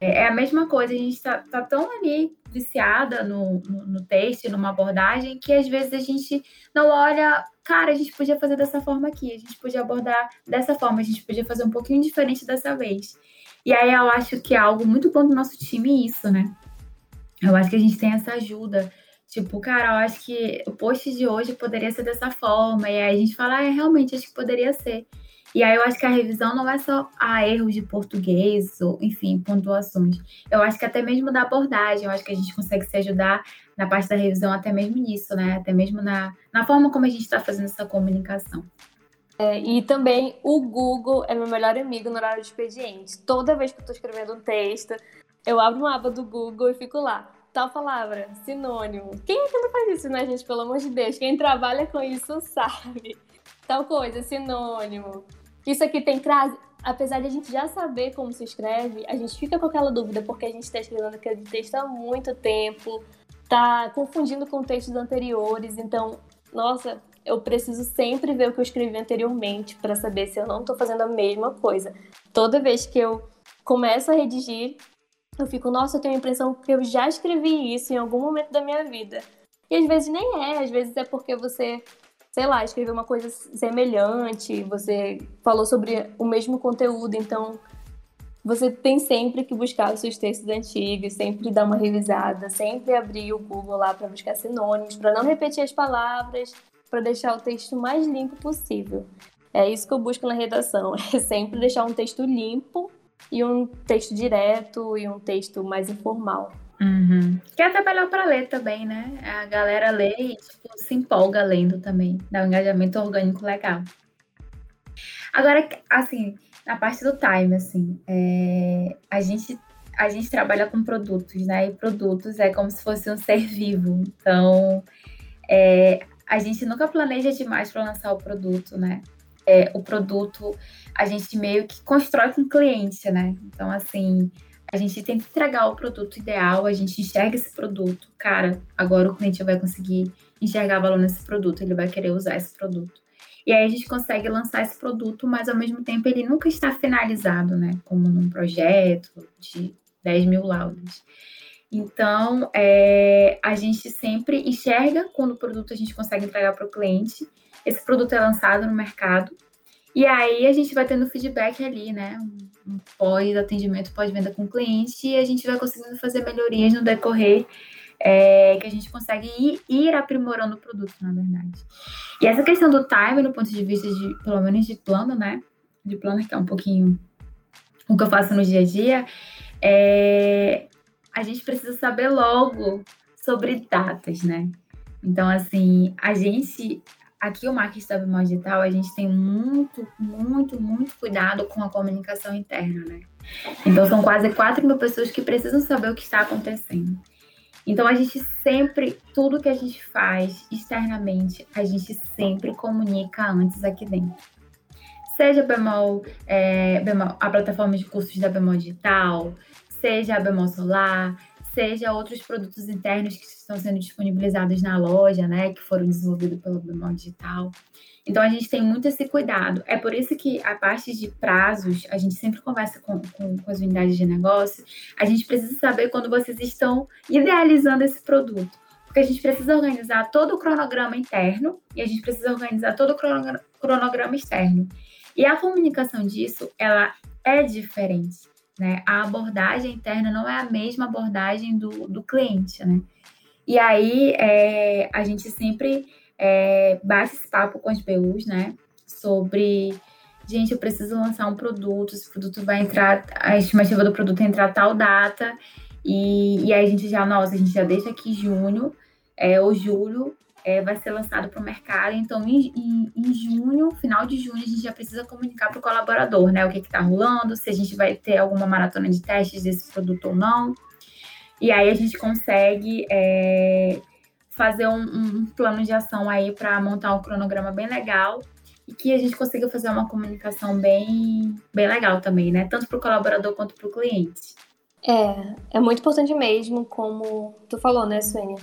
é, é a mesma coisa, a gente está tá tão ali viciada no, no, no texto, numa abordagem, que às vezes a gente não olha, cara, a gente podia fazer dessa forma aqui, a gente podia abordar dessa forma, a gente podia fazer um pouquinho diferente dessa vez. E aí eu acho que é algo muito bom do nosso time isso, né? Eu acho que a gente tem essa ajuda. Tipo, cara, eu acho que o post de hoje poderia ser dessa forma. E aí a gente fala, ah, é, realmente, acho que poderia ser. E aí eu acho que a revisão não é só a erros de português, ou, enfim, pontuações. Eu acho que até mesmo da abordagem, eu acho que a gente consegue se ajudar na parte da revisão, até mesmo nisso, né? Até mesmo na, na forma como a gente está fazendo essa comunicação. É, e também o Google é meu melhor amigo no horário de expediente. Toda vez que eu estou escrevendo um texto, eu abro uma aba do Google e fico lá. Tal palavra, sinônimo. Quem é que não faz isso, né, gente? Pelo amor de Deus. Quem trabalha com isso sabe. Tal coisa, sinônimo. Isso aqui tem crase. Apesar de a gente já saber como se escreve, a gente fica com aquela dúvida porque a gente está escrevendo aquele texto há muito tempo, tá confundindo com textos anteriores. Então, nossa, eu preciso sempre ver o que eu escrevi anteriormente para saber se eu não estou fazendo a mesma coisa. Toda vez que eu começo a redigir, eu fico, nossa, eu tenho a impressão que eu já escrevi isso em algum momento da minha vida. E às vezes nem é, às vezes é porque você sei lá, escreveu uma coisa semelhante, você falou sobre o mesmo conteúdo, então você tem sempre que buscar os seus textos antigos, sempre dar uma revisada, sempre abrir o Google lá para buscar sinônimos, para não repetir as palavras, para deixar o texto mais limpo possível. É isso que eu busco na redação, é sempre deixar um texto limpo e um texto direto e um texto mais informal. Uhum. Que é até melhor para ler também, né? A galera lê e tipo, se empolga lendo também, dá um engajamento orgânico legal. Agora, assim, na parte do time, assim, é... a gente a gente trabalha com produtos, né? E produtos é como se fosse um ser vivo. Então, é, a gente nunca planeja demais para lançar o produto, né? É, o produto a gente meio que constrói com o cliente, né? Então, assim, a gente tenta entregar o produto ideal, a gente enxerga esse produto, cara, agora o cliente vai conseguir enxergar valor nesse produto, ele vai querer usar esse produto. E aí a gente consegue lançar esse produto, mas ao mesmo tempo ele nunca está finalizado, né? Como num projeto de 10 mil laudas. Então, é, a gente sempre enxerga quando o produto a gente consegue entregar para o cliente. Esse produto é lançado no mercado. E aí a gente vai tendo feedback ali, né? Pós-atendimento, pós-venda com o cliente, e a gente vai conseguindo fazer melhorias no decorrer é, que a gente consegue ir, ir, aprimorando o produto, na verdade. E essa questão do time, no ponto de vista de, pelo menos de plano, né? De plano, que é um pouquinho o que eu faço no dia a dia, é, a gente precisa saber logo sobre datas, né? Então, assim, a gente aqui o marketing da digital, a gente tem muito, muito, muito cuidado com a comunicação interna, né? Então, são quase 4 mil pessoas que precisam saber o que está acontecendo. Então, a gente sempre, tudo que a gente faz externamente, a gente sempre comunica antes aqui dentro. Seja Bemol, é, Bemol a plataforma de cursos da Bemol Digital, seja a Bemol Solar, seja outros produtos internos que estão sendo disponibilizados na loja, né, que foram desenvolvidos pelo Bemol Digital. Então, a gente tem muito esse cuidado. É por isso que a parte de prazos, a gente sempre conversa com, com, com as unidades de negócio, a gente precisa saber quando vocês estão idealizando esse produto. Porque a gente precisa organizar todo o cronograma interno e a gente precisa organizar todo o cronograma externo. E a comunicação disso, ela é diferente. Né? A abordagem interna não é a mesma abordagem do, do cliente, né? E aí é, a gente sempre é, bate esse papo com as BUs, né? Sobre, gente, eu preciso lançar um produto, esse produto vai entrar, a estimativa do produto é entrar tal data, e, e aí a gente já, nossa, a gente já deixa aqui junho é, ou julho é, vai ser lançado para o mercado. Então, em, em, em, junho, final de junho, a gente já precisa comunicar para o colaborador, né? O que está rolando, se a gente vai ter alguma maratona de testes desse produto ou não. E aí a gente consegue é, fazer um, um, plano de ação aí para montar um cronograma bem legal. e que a gente consiga fazer uma comunicação bem, bem legal também, né? Tanto para o colaborador quanto para o cliente. É, é muito importante mesmo, como tu falou, né, Suênia?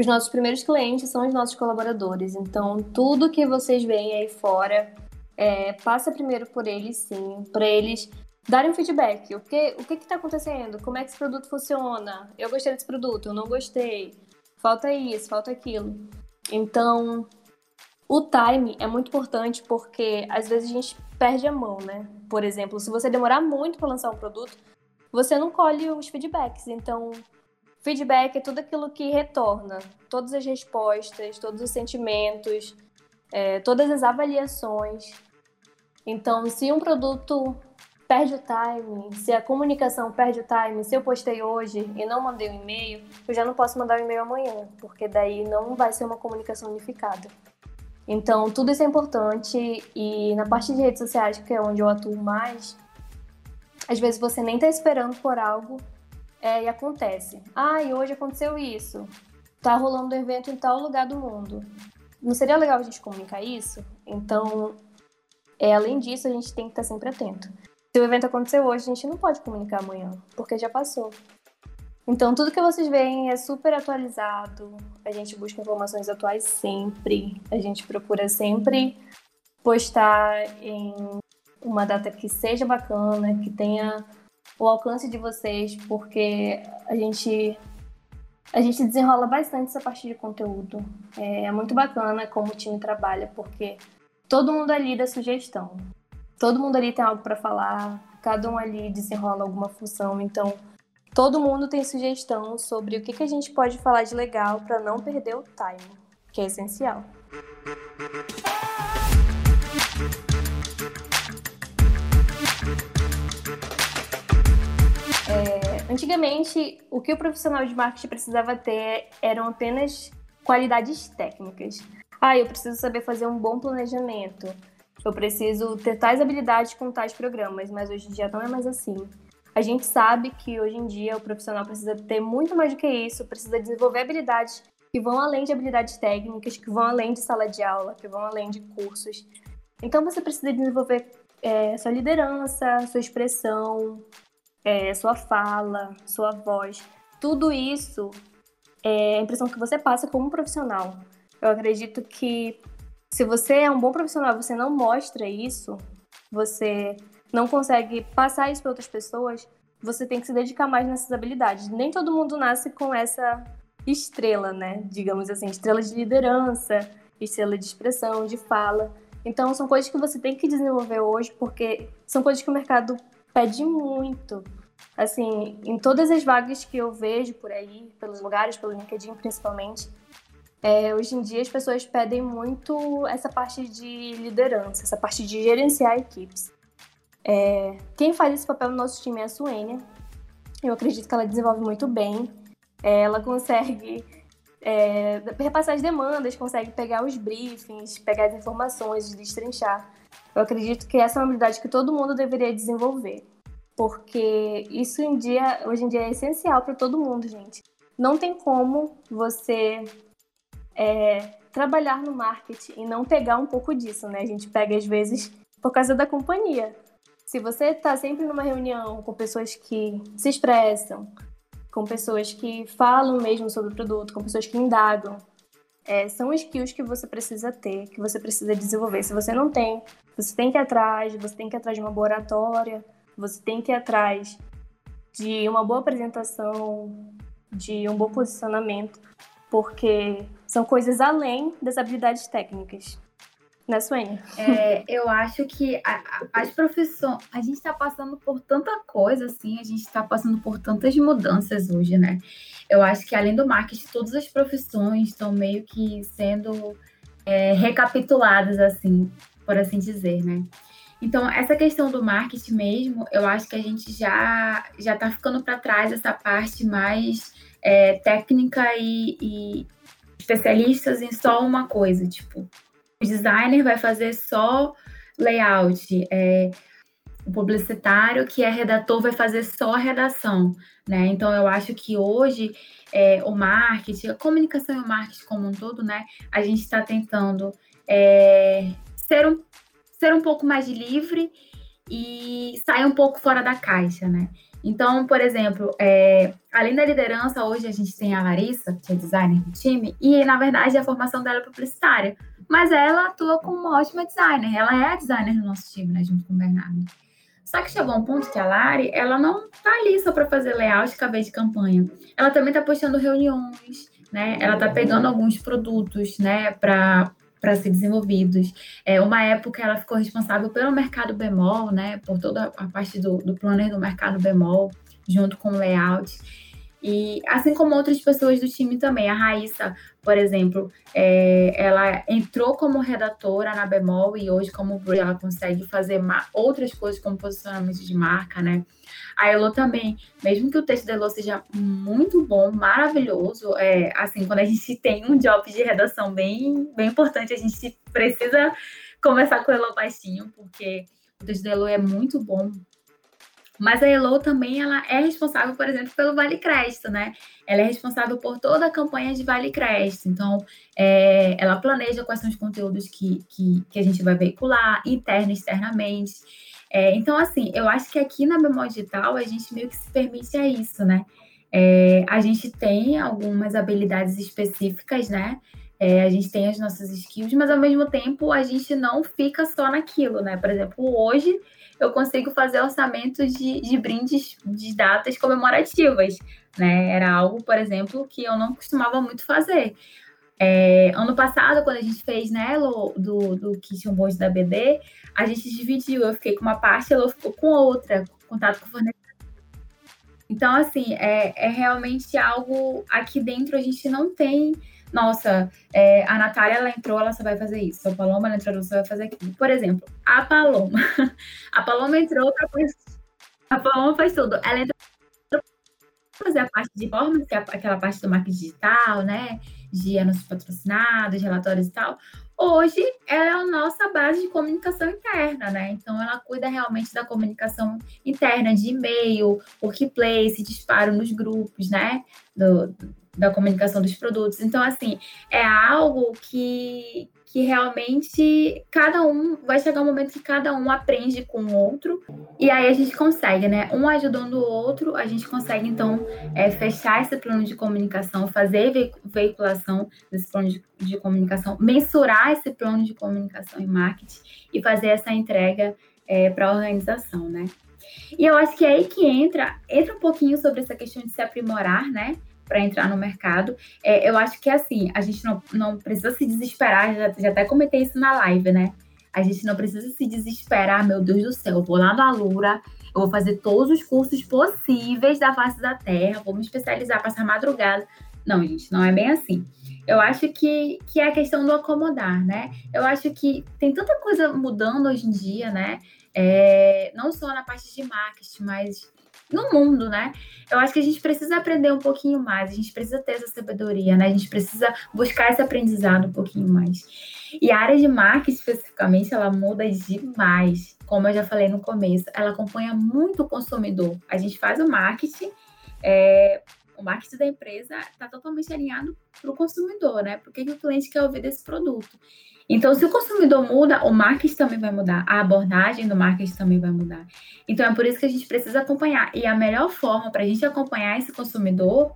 Os nossos primeiros clientes são os nossos colaboradores, então tudo que vocês veem aí fora é, passa primeiro por eles, sim, para eles darem um feedback. O que o que está acontecendo? Como é que esse produto funciona? Eu gostei desse produto, eu não gostei. Falta isso, falta aquilo. Então, o time é muito importante porque às vezes a gente perde a mão, né? Por exemplo, se você demorar muito para lançar um produto, você não colhe os feedbacks. Então, feedback é tudo aquilo que retorna, todas as respostas, todos os sentimentos, é, todas as avaliações. Então, se um produto perde o time, se a comunicação perde o time, se eu postei hoje e não mandei um e-mail, eu já não posso mandar um e-mail amanhã, porque daí não vai ser uma comunicação unificada. Então, tudo isso é importante e na parte de redes sociais, que é onde eu atuo mais, às vezes você nem tá esperando por algo é, e acontece. Ah, e hoje aconteceu isso. Tá rolando um evento em tal lugar do mundo. Não seria legal a gente comunicar isso? Então, é, além disso, a gente tem que estar sempre atento. Se o evento aconteceu hoje, a gente não pode comunicar amanhã, porque já passou. Então, tudo que vocês veem é super atualizado. A gente busca informações atuais sempre. A gente procura sempre postar em uma data que seja bacana, que tenha o alcance de vocês, porque a gente a gente desenrola bastante essa parte de conteúdo. É, é muito bacana como o time trabalha, porque todo mundo ali dá sugestão todo mundo ali tem algo para falar, cada um ali desenrola alguma função, então todo mundo tem sugestão sobre o que, que a gente pode falar de legal para não perder o time, que é essencial. Antigamente, o que o profissional de marketing precisava ter eram apenas qualidades técnicas. Ah, eu preciso saber fazer um bom planejamento eu preciso ter tais habilidades com tais programas, mas hoje em dia não é mais assim. A gente sabe que hoje em dia o profissional precisa ter muito mais do que isso, precisa desenvolver habilidades que vão além de habilidades técnicas, que vão além de sala de aula, que vão além de cursos. Então você precisa desenvolver é, sua liderança, sua expressão, é, sua fala, sua voz. Tudo isso é a impressão que você passa como profissional. Eu acredito que se você é um bom profissional, você não mostra isso, você não consegue passar isso para outras pessoas, você tem que se dedicar mais nessas habilidades. Nem todo mundo nasce com essa estrela, né? Digamos assim, estrela de liderança, estrela de expressão, de fala. Então, são coisas que você tem que desenvolver hoje, porque são coisas que o mercado pede muito. Assim, em todas as vagas que eu vejo por aí, pelos lugares, pelo LinkedIn principalmente, é, hoje em dia as pessoas pedem muito essa parte de liderança, essa parte de gerenciar equipes. É, quem faz esse papel no nosso time é a Suênia. Eu acredito que ela desenvolve muito bem. É, ela consegue é, repassar as demandas, consegue pegar os briefings, pegar as informações, destrinchar. Eu acredito que essa é uma habilidade que todo mundo deveria desenvolver, porque isso em dia, hoje em dia é essencial para todo mundo, gente. Não tem como você é, trabalhar no marketing e não pegar um pouco disso, né? A gente pega às vezes por causa da companhia. Se você está sempre numa reunião com pessoas que se expressam, com pessoas que falam mesmo sobre o produto, com pessoas que indagam, é, são skills que você precisa ter, que você precisa desenvolver. Se você não tem, você tem que ir atrás, você tem que ir atrás de uma oratória, você tem que ir atrás de uma boa apresentação, de um bom posicionamento, porque são coisas além das habilidades técnicas. Né, Suene? É, eu acho que a, a, as profissões. A gente está passando por tanta coisa, assim, a gente está passando por tantas mudanças hoje, né? Eu acho que além do marketing, todas as profissões estão meio que sendo é, recapituladas, assim, por assim dizer, né? Então, essa questão do marketing mesmo, eu acho que a gente já já está ficando para trás essa parte mais é, técnica e, e especialistas em só uma coisa, tipo, designer vai fazer só layout, é, o publicitário que é redator vai fazer só redação, né? Então eu acho que hoje é, o marketing, a comunicação e o marketing como um todo, né? A gente está tentando é, ser um ser um pouco mais livre e sair um pouco fora da caixa, né? Então, por exemplo, é, além da liderança, hoje a gente tem a Larissa, que é designer do time, e na verdade a formação dela é publicitária. Mas ela atua como uma ótima designer, ela é a designer do nosso time, né, junto com o Bernardo. Só que chegou um ponto que a Lari, ela não tá ali só para fazer layout e cabelo de campanha. Ela também tá postando reuniões, né? Ela tá pegando alguns produtos, né, para para ser desenvolvidos. É, uma época ela ficou responsável pelo mercado bemol, né, por toda a parte do, do planner do mercado bemol, junto com o layout. E assim como outras pessoas do time também, a Raíssa, por exemplo, é, ela entrou como redatora na Bemol e hoje como ela consegue fazer outras coisas como posicionamento de marca, né? A Elo também, mesmo que o texto da Elo seja muito bom, maravilhoso, é, assim, quando a gente tem um job de redação bem, bem importante, a gente precisa conversar com a Elo baixinho, porque o texto da Elo é muito bom, mas a Elo também ela é responsável, por exemplo, pelo Vale Crédito, né? Ela é responsável por toda a campanha de Vale Crédito. Então, é, ela planeja quais são os conteúdos que, que, que a gente vai veicular, interno e externamente. É, então, assim, eu acho que aqui na Memória Digital a gente meio que se permite a isso, né? É, a gente tem algumas habilidades específicas, né? É, a gente tem as nossas skills, mas ao mesmo tempo a gente não fica só naquilo, né? Por exemplo, hoje eu consigo fazer orçamentos de, de brindes de datas comemorativas, né? Era algo, por exemplo, que eu não costumava muito fazer. É, ano passado, quando a gente fez, né, do, do Kit Onboard da BD, a gente dividiu. Eu fiquei com uma parte, ela ficou com outra, contato com o fornecedor. Então, assim, é, é realmente algo aqui dentro a gente não tem nossa, é, a Natália, ela entrou, ela só vai fazer isso. A Paloma, ela entrou, ela só vai fazer aquilo. Por exemplo, a Paloma. A Paloma entrou para A Paloma faz tudo. Ela entrou para fazer a parte de performance, que é aquela parte do marketing digital, né? De anúncios patrocinados, relatórios e tal. Hoje, ela é a nossa base de comunicação interna, né? Então, ela cuida realmente da comunicação interna, de e-mail, workplace, disparo nos grupos, né? Do, da comunicação dos produtos. Então, assim, é algo que, que realmente cada um vai chegar um momento que cada um aprende com o outro e aí a gente consegue, né? Um ajudando o outro, a gente consegue então é, fechar esse plano de comunicação, fazer veiculação desse plano de, de comunicação, mensurar esse plano de comunicação e marketing e fazer essa entrega é, para a organização, né? E eu acho que é aí que entra, entra um pouquinho sobre essa questão de se aprimorar, né? Para entrar no mercado. É, eu acho que assim, a gente não, não precisa se desesperar, já, já até comentei isso na live, né? A gente não precisa se desesperar, meu Deus do céu, eu vou lá no Alura, eu vou fazer todos os cursos possíveis da face da Terra, vou me especializar, passar madrugada. Não, gente, não é bem assim. Eu acho que, que é a questão do acomodar, né? Eu acho que tem tanta coisa mudando hoje em dia, né? É, não só na parte de marketing, mas no mundo, né? Eu acho que a gente precisa aprender um pouquinho mais, a gente precisa ter essa sabedoria, né? A gente precisa buscar esse aprendizado um pouquinho mais. E a área de marketing, especificamente, ela muda demais. Como eu já falei no começo, ela acompanha muito o consumidor. A gente faz o marketing, é, o marketing da empresa está totalmente alinhado para o consumidor, né? Por que, que o cliente quer ouvir desse produto? Então, se o consumidor muda, o marketing também vai mudar, a abordagem do marketing também vai mudar. Então, é por isso que a gente precisa acompanhar. E a melhor forma para a gente acompanhar esse consumidor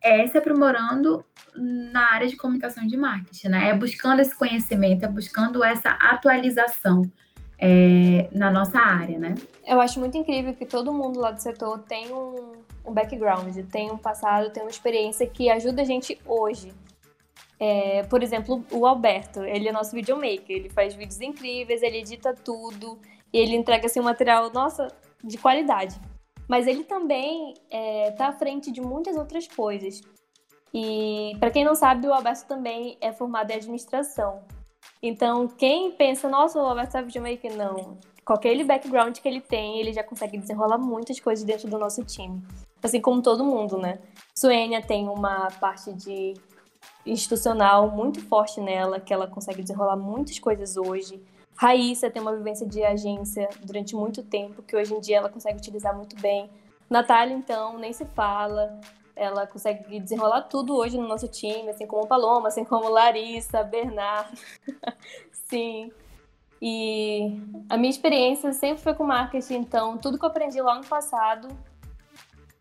é se aprimorando na área de comunicação de marketing, né? É buscando esse conhecimento, é buscando essa atualização é, na nossa área, né? Eu acho muito incrível que todo mundo lá do setor tem um, um background, tem um passado, tem uma experiência que ajuda a gente hoje é, por exemplo, o Alberto, ele é nosso videomaker, ele faz vídeos incríveis, ele edita tudo, ele entrega assim, um material, nossa, de qualidade. Mas ele também é, tá à frente de muitas outras coisas. E para quem não sabe, o Alberto também é formado em administração. Então, quem pensa, nossa, o Alberto sabe videomaker, não. Qualquer background que ele tem, ele já consegue desenrolar muitas coisas dentro do nosso time. Assim como todo mundo, né? Suênia tem uma parte de institucional muito forte nela, que ela consegue desenrolar muitas coisas hoje. Raíssa tem uma vivência de agência durante muito tempo, que hoje em dia ela consegue utilizar muito bem. Natália, então, nem se fala. Ela consegue desenrolar tudo hoje no nosso time, assim como Paloma, assim como Larissa, Bernardo. Sim. E a minha experiência sempre foi com marketing, então tudo que eu aprendi lá no passado,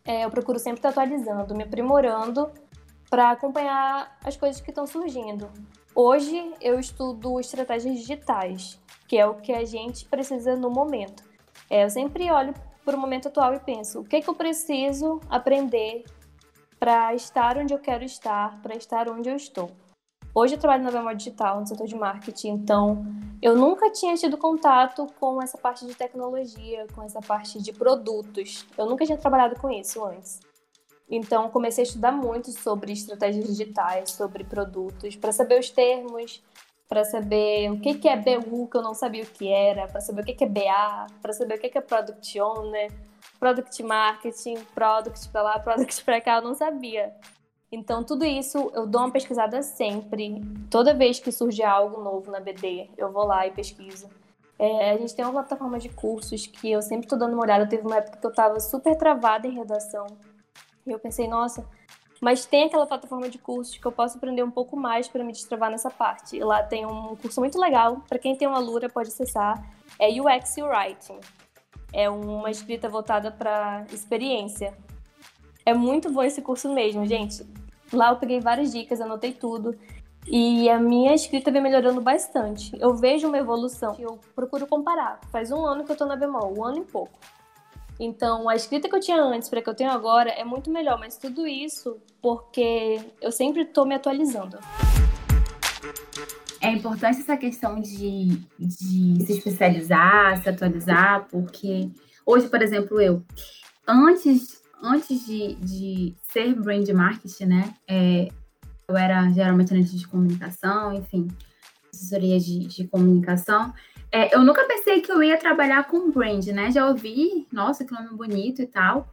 é, eu procuro sempre estar atualizando, me aprimorando para acompanhar as coisas que estão surgindo. Hoje eu estudo estratégias digitais, que é o que a gente precisa no momento. É, eu sempre olho para o momento atual e penso: o que, é que eu preciso aprender para estar onde eu quero estar, para estar onde eu estou? Hoje eu trabalho na Bemol Digital, no setor de marketing, então eu nunca tinha tido contato com essa parte de tecnologia, com essa parte de produtos. Eu nunca tinha trabalhado com isso antes. Então comecei a estudar muito sobre estratégias digitais, sobre produtos, para saber os termos, para saber o que, que é BU, que eu não sabia o que era, para saber o que, que é BA, para saber o que, que é Product Owner, Product Marketing, Product para lá, Product para cá, eu não sabia. Então, tudo isso eu dou uma pesquisada sempre. Toda vez que surge algo novo na BD, eu vou lá e pesquiso. É, a gente tem uma plataforma de cursos que eu sempre estou dando uma olhada. Teve uma época que eu estava super travada em redação. E eu pensei, nossa, mas tem aquela plataforma de cursos que eu posso aprender um pouco mais para me destravar nessa parte. E lá tem um curso muito legal, para quem tem uma Lura pode acessar, é UX Writing. É uma escrita voltada para experiência. É muito bom esse curso mesmo, gente. Lá eu peguei várias dicas, anotei tudo. E a minha escrita vem melhorando bastante. Eu vejo uma evolução. Eu procuro comparar. Faz um ano que eu tô na bemol, um ano e pouco. Então, a escrita que eu tinha antes para que eu tenho agora é muito melhor, mas tudo isso porque eu sempre estou me atualizando. É importante essa questão de, de se especializar, se atualizar, porque hoje, por exemplo, eu, antes, antes de, de ser brand marketing, né, é, eu era geralmente analista de comunicação, enfim, assessoria de, de comunicação, é, eu nunca pensei que eu ia trabalhar com brand, né? Já ouvi, nossa, que nome bonito e tal.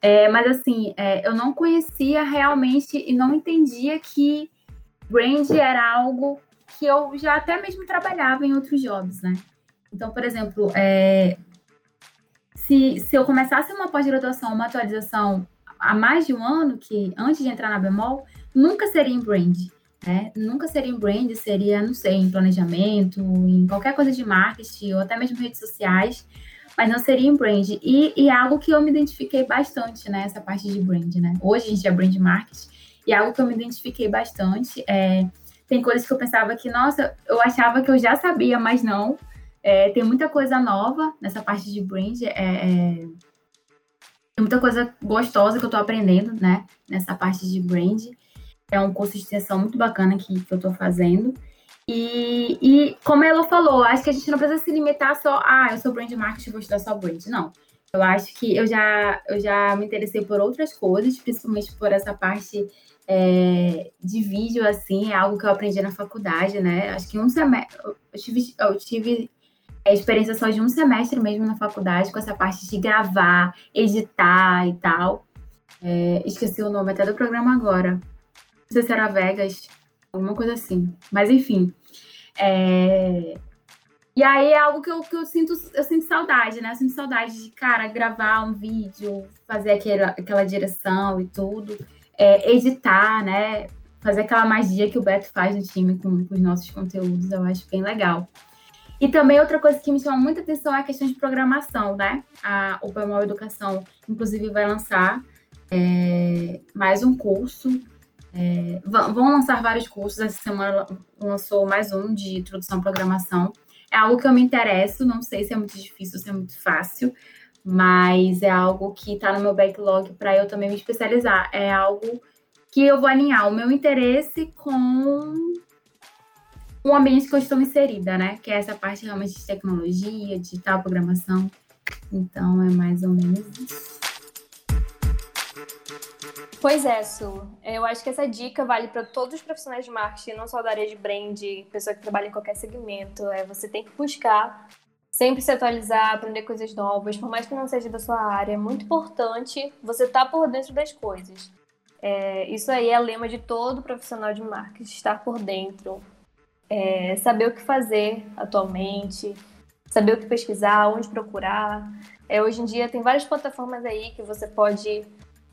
É, mas assim, é, eu não conhecia realmente e não entendia que brand era algo que eu já até mesmo trabalhava em outros jobs, né? Então, por exemplo, é, se, se eu começasse uma pós-graduação, uma atualização há mais de um ano, que antes de entrar na Bemol, nunca seria em brand. Né? Nunca seria em brand, seria, não sei, em planejamento, em qualquer coisa de marketing, ou até mesmo redes sociais, mas não seria em brand. E, e é algo que eu me identifiquei bastante, né? Essa parte de brand, né? Hoje a gente é brand marketing, e é algo que eu me identifiquei bastante. É, tem coisas que eu pensava que, nossa, eu achava que eu já sabia, mas não. É, tem muita coisa nova nessa parte de brand. É, é, tem muita coisa gostosa que eu tô aprendendo, né? Nessa parte de brand. É um curso de extensão muito bacana que, que eu estou fazendo. E, e, como ela falou, acho que a gente não precisa se limitar só, ah, eu sou brand marketing, vou estudar só brand. Não. Eu acho que eu já, eu já me interessei por outras coisas, principalmente por essa parte é, de vídeo, assim, é algo que eu aprendi na faculdade, né? Acho que um semestre, eu tive, eu tive a experiência só de um semestre mesmo na faculdade, com essa parte de gravar, editar e tal. É, esqueci o nome até do programa agora sei se era Vegas, alguma coisa assim. Mas enfim. É... E aí é algo que eu, que eu sinto, eu sinto saudade, né? Eu sinto saudade de, cara, gravar um vídeo, fazer aquela, aquela direção e tudo, é, editar, né? Fazer aquela magia que o Beto faz no time com, com os nossos conteúdos, eu acho bem legal. E também outra coisa que me chama muita atenção é a questão de programação, né? A Open Educação, inclusive, vai lançar é, mais um curso é, vão lançar vários cursos. Essa semana lançou mais um de introdução à programação. É algo que eu me interesso, não sei se é muito difícil, se é muito fácil, mas é algo que está no meu backlog para eu também me especializar. É algo que eu vou alinhar o meu interesse com o ambiente que eu estou inserida, né? Que é essa parte realmente de tecnologia, digital, programação. Então é mais ou menos isso. Pois é, Su. Eu acho que essa dica vale para todos os profissionais de marketing, não só da área de brand, pessoa que trabalha em qualquer segmento. É, você tem que buscar sempre se atualizar, aprender coisas novas, por mais que não seja da sua área. É muito importante você estar tá por dentro das coisas. É, isso aí é lema de todo profissional de marketing, estar por dentro, é, saber o que fazer atualmente, saber o que pesquisar, onde procurar. É, hoje em dia tem várias plataformas aí que você pode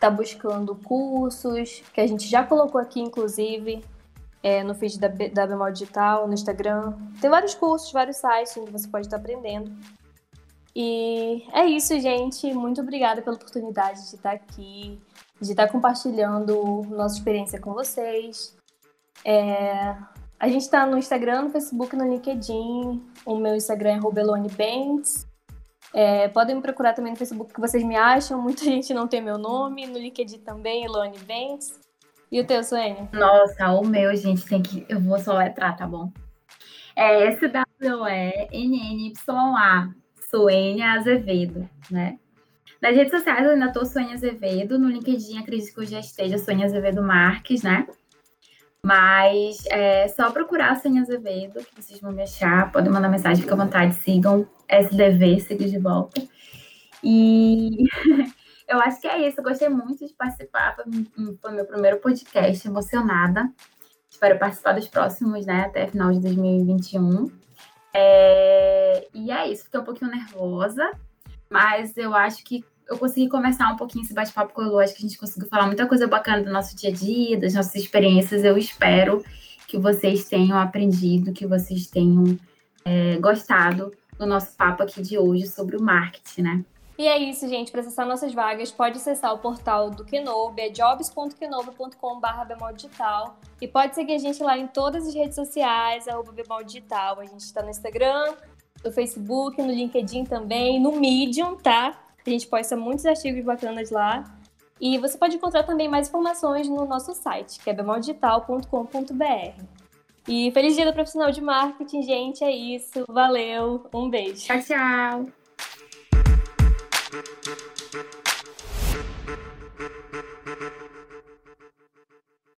está buscando cursos, que a gente já colocou aqui, inclusive. é, no feed da, da Bemol Digital, no Instagram. Tem vários cursos, vários sites onde você pode estar aprendendo. E é isso, gente. Muito obrigada pela oportunidade de estar aqui, de estar compartilhando nossa experiência com vocês. É... A gente está no Instagram, no Facebook, no LinkedIn. O meu Instagram é Robelone Bentes. É, podem me procurar também no Facebook que vocês me acham. Muita gente não tem meu nome. No LinkedIn também, Elone Bentes. E o teu, Suene? Nossa, o meu, gente, tem que. Eu vou só letrar, tá bom? É S-W-E-N-N-Y-A. Suênia Azevedo, né? Nas redes sociais eu ainda tô Suênia Azevedo. No LinkedIn acredito que eu já esteja Suênia Azevedo Marques, né? Mas é só procurar Suênia Azevedo, que vocês vão me achar. Podem mandar mensagem, fica à vontade. Sigam SDV, seguir de volta. E eu acho que é isso. Eu gostei muito de participar. Foi meu primeiro podcast, emocionada. Espero participar dos próximos, né? Até final de 2021. É... E é isso. Fiquei um pouquinho nervosa, mas eu acho que eu consegui começar um pouquinho esse bate-papo com o Lu. Acho que a gente conseguiu falar muita coisa bacana do nosso dia a dia, das nossas experiências. Eu espero que vocês tenham aprendido, que vocês tenham é, gostado do nosso papo aqui de hoje sobre o marketing, né? E é isso, gente. Para acessar nossas vagas, pode acessar o portal do Kenobi, é jobs.kenobi.com.br digital. E pode seguir a gente lá em todas as redes sociais, arroba digital. A gente está no Instagram, no Facebook, no LinkedIn também, no Medium, tá? A gente posta muitos artigos bacanas lá. E você pode encontrar também mais informações no nosso site, que é bemoldigital.com.br. E feliz dia do profissional de marketing, gente. É isso. Valeu. Um beijo. Tchau, tchau.